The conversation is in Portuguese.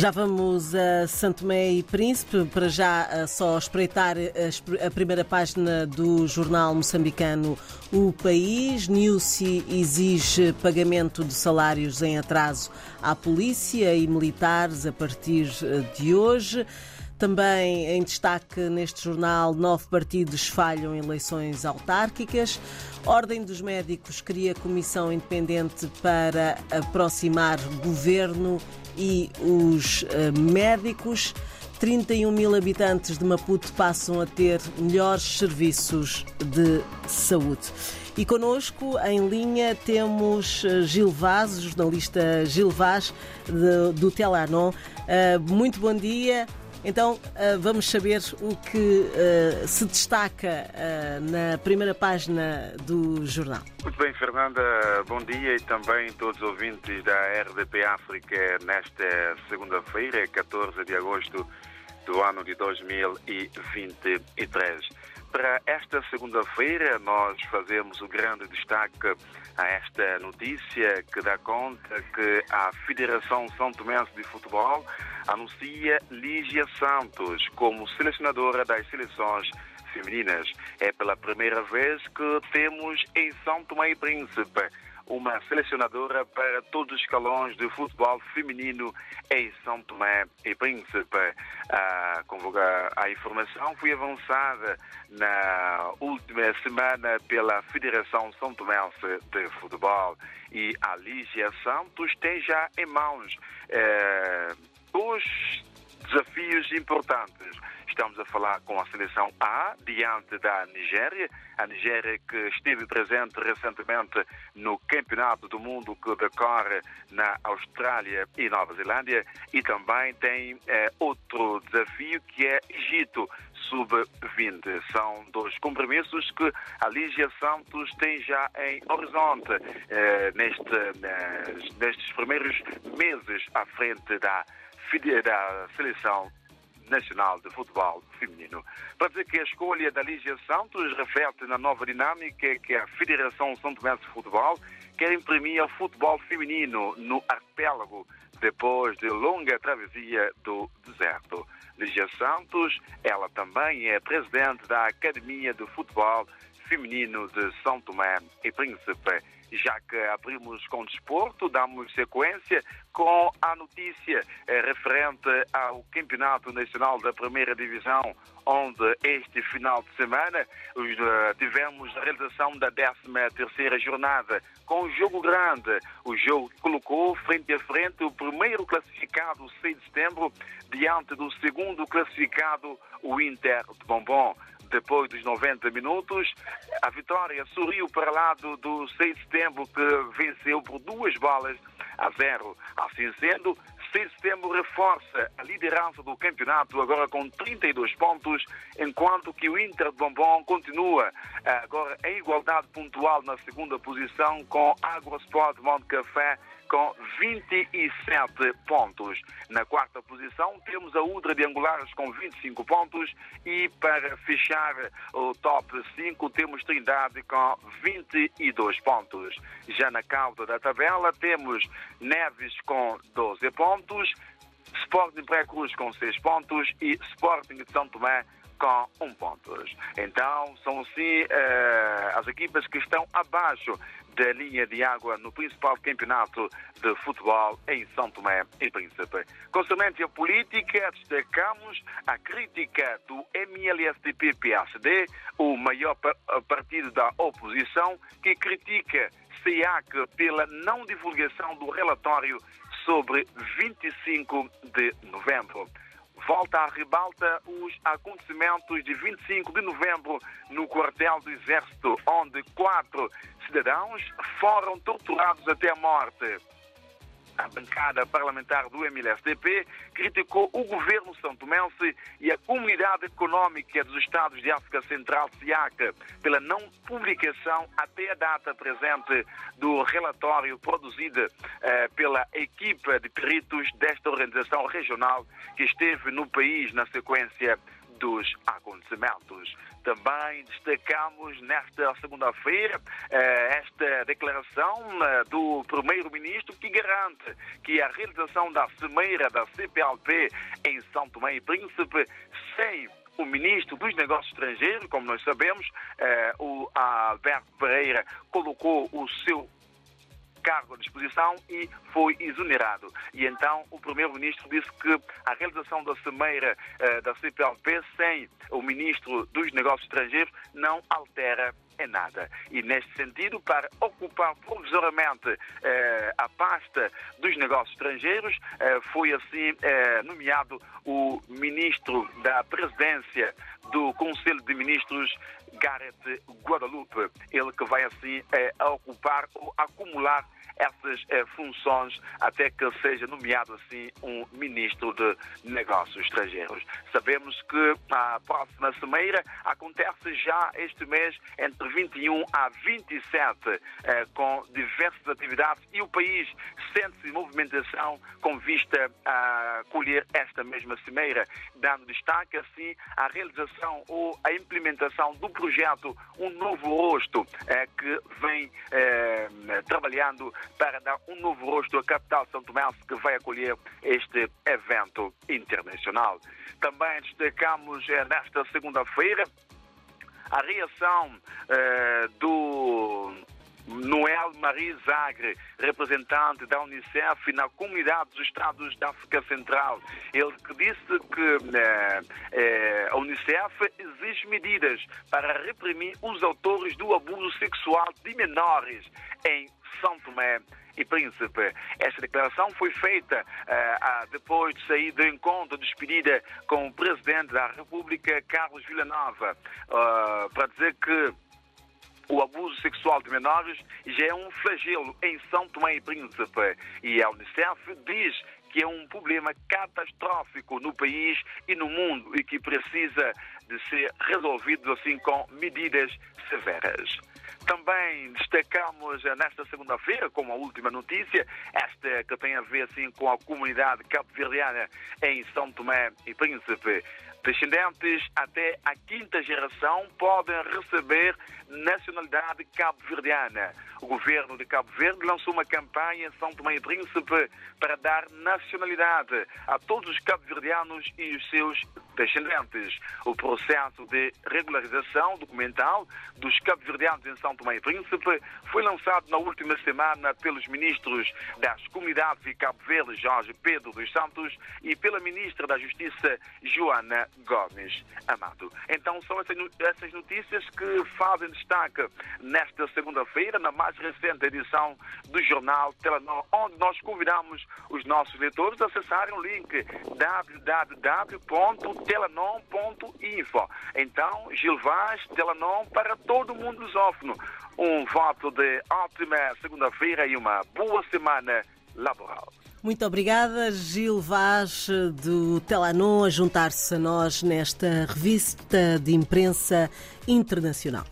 Já vamos a Santo Tomé e Príncipe, para já só espreitar a primeira página do jornal moçambicano O País. Newsy exige pagamento de salários em atraso à polícia e militares a partir de hoje. Também em destaque neste jornal, nove partidos falham eleições autárquicas. Ordem dos Médicos cria comissão independente para aproximar governo e os uh, médicos. 31 mil habitantes de Maputo passam a ter melhores serviços de saúde. E connosco, em linha, temos eh, Gil Vaz, jornalista Gil Vaz, do Telanon. Uh, muito bom dia. Então uh, vamos saber o que uh, se destaca uh, na primeira página do jornal. Muito bem, Fernanda, bom dia e também todos os ouvintes da RDP África nesta segunda-feira, 14 de agosto do ano de 2023. Para esta segunda-feira, nós fazemos o grande destaque a esta notícia que dá conta que a Federação São Tomense de Futebol anuncia Lígia Santos como selecionadora das seleções femininas. É pela primeira vez que temos em São Tomé e Príncipe uma selecionadora para todos os escalões de futebol feminino em São Tomé e Príncipe. A, a informação foi avançada na última semana pela Federação São Tomense de Futebol e a Lígia Santos tem já em mãos eh, dois desafios importantes Estamos a falar com a seleção A, diante da Nigéria. A Nigéria que esteve presente recentemente no Campeonato do Mundo que decorre na Austrália e Nova Zelândia. E também tem eh, outro desafio que é Egito sub-20. São dois compromissos que a Lígia Santos tem já em horizonte eh, neste, eh, nestes primeiros meses à frente da, da seleção Nacional de Futebol Feminino. Para dizer que a escolha da Lígia Santos reflete na nova dinâmica que a Federação São Tomé de Futebol quer imprimir ao futebol feminino no arquipélago depois de longa travessia do deserto. Lígia Santos, ela também é presidente da Academia de Futebol Feminino de São Tomé e Príncipe. Já que abrimos com desporto, damos sequência com a notícia eh, referente ao Campeonato Nacional da Primeira Divisão, onde este final de semana uh, tivemos a realização da 13ª jornada com um jogo grande, o jogo que colocou frente a frente o primeiro classificado, 6 de setembro, diante do segundo classificado, o Inter de Bombom depois dos 90 minutos. A vitória sorriu para lá do, do 6 de setembro, que venceu por duas bolas a zero. Assim sendo, 6 de setembro reforça a liderança do campeonato, agora com 32 pontos, enquanto que o Inter de Bombom continua agora em igualdade pontual na segunda posição com Água Sport Monte Café com 27 pontos. Na quarta posição temos a Udra de Angulares com 25 pontos e para fechar o top 5 temos Trindade com 22 pontos. Já na cauda da tabela temos Neves com 12 pontos, Sporting Pré-Cruz com 6 pontos e Sporting de São Tomé com um ponto. Então, são sim uh, as equipas que estão abaixo da linha de água no principal campeonato de futebol em São Tomé e Príncipe. Concernente a política, destacamos a crítica do MLSTP-PSD, o maior partido da oposição, que critica SEAC pela não divulgação do relatório sobre 25 de novembro volta à ribalta os acontecimentos de 25 de novembro no quartel do Exército, onde quatro cidadãos foram torturados até a morte. A bancada parlamentar do MLSTP criticou o governo santomense e a Comunidade Económica dos Estados de África Central, SIAC, pela não publicação até a data presente do relatório produzido eh, pela equipa de peritos desta organização regional que esteve no país na sequência dos acontecimentos. Também destacamos nesta segunda-feira eh, esta declaração eh, do primeiro-ministro que garante que a realização da cimeira da CPLP em São Tomé e Príncipe sem o ministro dos Negócios Estrangeiros, como nós sabemos, eh, o Alberto Pereira colocou o seu cargo à disposição e foi exonerado. E então o primeiro-ministro disse que a realização da cimeira eh, da CPLP sem o ministro dos Negócios Estrangeiros não altera em nada. E neste sentido, para ocupar provisoriamente eh, a pasta dos negócios estrangeiros, eh, foi assim eh, nomeado o ministro da presidência do Conselho de Ministros, Gareth Guadalupe. Ele que vai assim eh, ocupar ou acumular essas eh, funções até que seja nomeado assim um ministro de Negócios Estrangeiros. Sabemos que a próxima cimeira acontece já este mês entre 21 a 27 eh, com diversas atividades e o país sente-se em movimentação com vista a colher esta mesma cimeira, dando destaque assim à realização ou à implementação do projeto Um Novo Rosto eh, que vem eh, trabalhando para dar um novo rosto à capital São Tomé, que vai acolher este evento internacional. Também destacamos eh, nesta segunda-feira a reação eh, do Noel Marie Zagre, representante da Unicef na comunidade dos Estados da África Central. Ele disse que eh, eh, a Unicef exige medidas para reprimir os autores do abuso sexual de menores em São Tomé e Príncipe. Esta declaração foi feita uh, depois de sair do encontro de despedida com o Presidente da República, Carlos Villanova, uh, para dizer que o abuso sexual de menores já é um flagelo em São Tomé e Príncipe. E a Unicef diz que é um problema catastrófico no país e no mundo e que precisa de ser resolvido assim com medidas severas. Também destacamos eh, nesta segunda-feira, como a última notícia, esta que tem a ver assim, com a comunidade cabo-verdiana em São Tomé e Príncipe. Descendentes até a quinta geração podem receber nacionalidade cabo-verdiana. O governo de Cabo Verde lançou uma campanha em São Tomé e Príncipe para dar nacionalidade a todos os cabo-verdianos e os seus descendentes. O processo de regularização documental dos cabo-verdianos em São Tomé e Príncipe foi lançado na última semana pelos ministros das Comunidades de Cabo Verde, Jorge Pedro dos Santos, e pela ministra da Justiça, Joana Gomes Amado. Então são essas notícias que fazem destaque nesta segunda-feira, na mais recente edição do jornal Telenor, onde nós convidamos os nossos leitores a acessarem o link www.telenon.info. Então, Gilvaz, Telenon para todo mundo lusófono. Um voto de ótima segunda-feira e uma boa semana laboral. Muito obrigada, Gil Vaz, do Telanon, a juntar-se a nós nesta revista de imprensa internacional.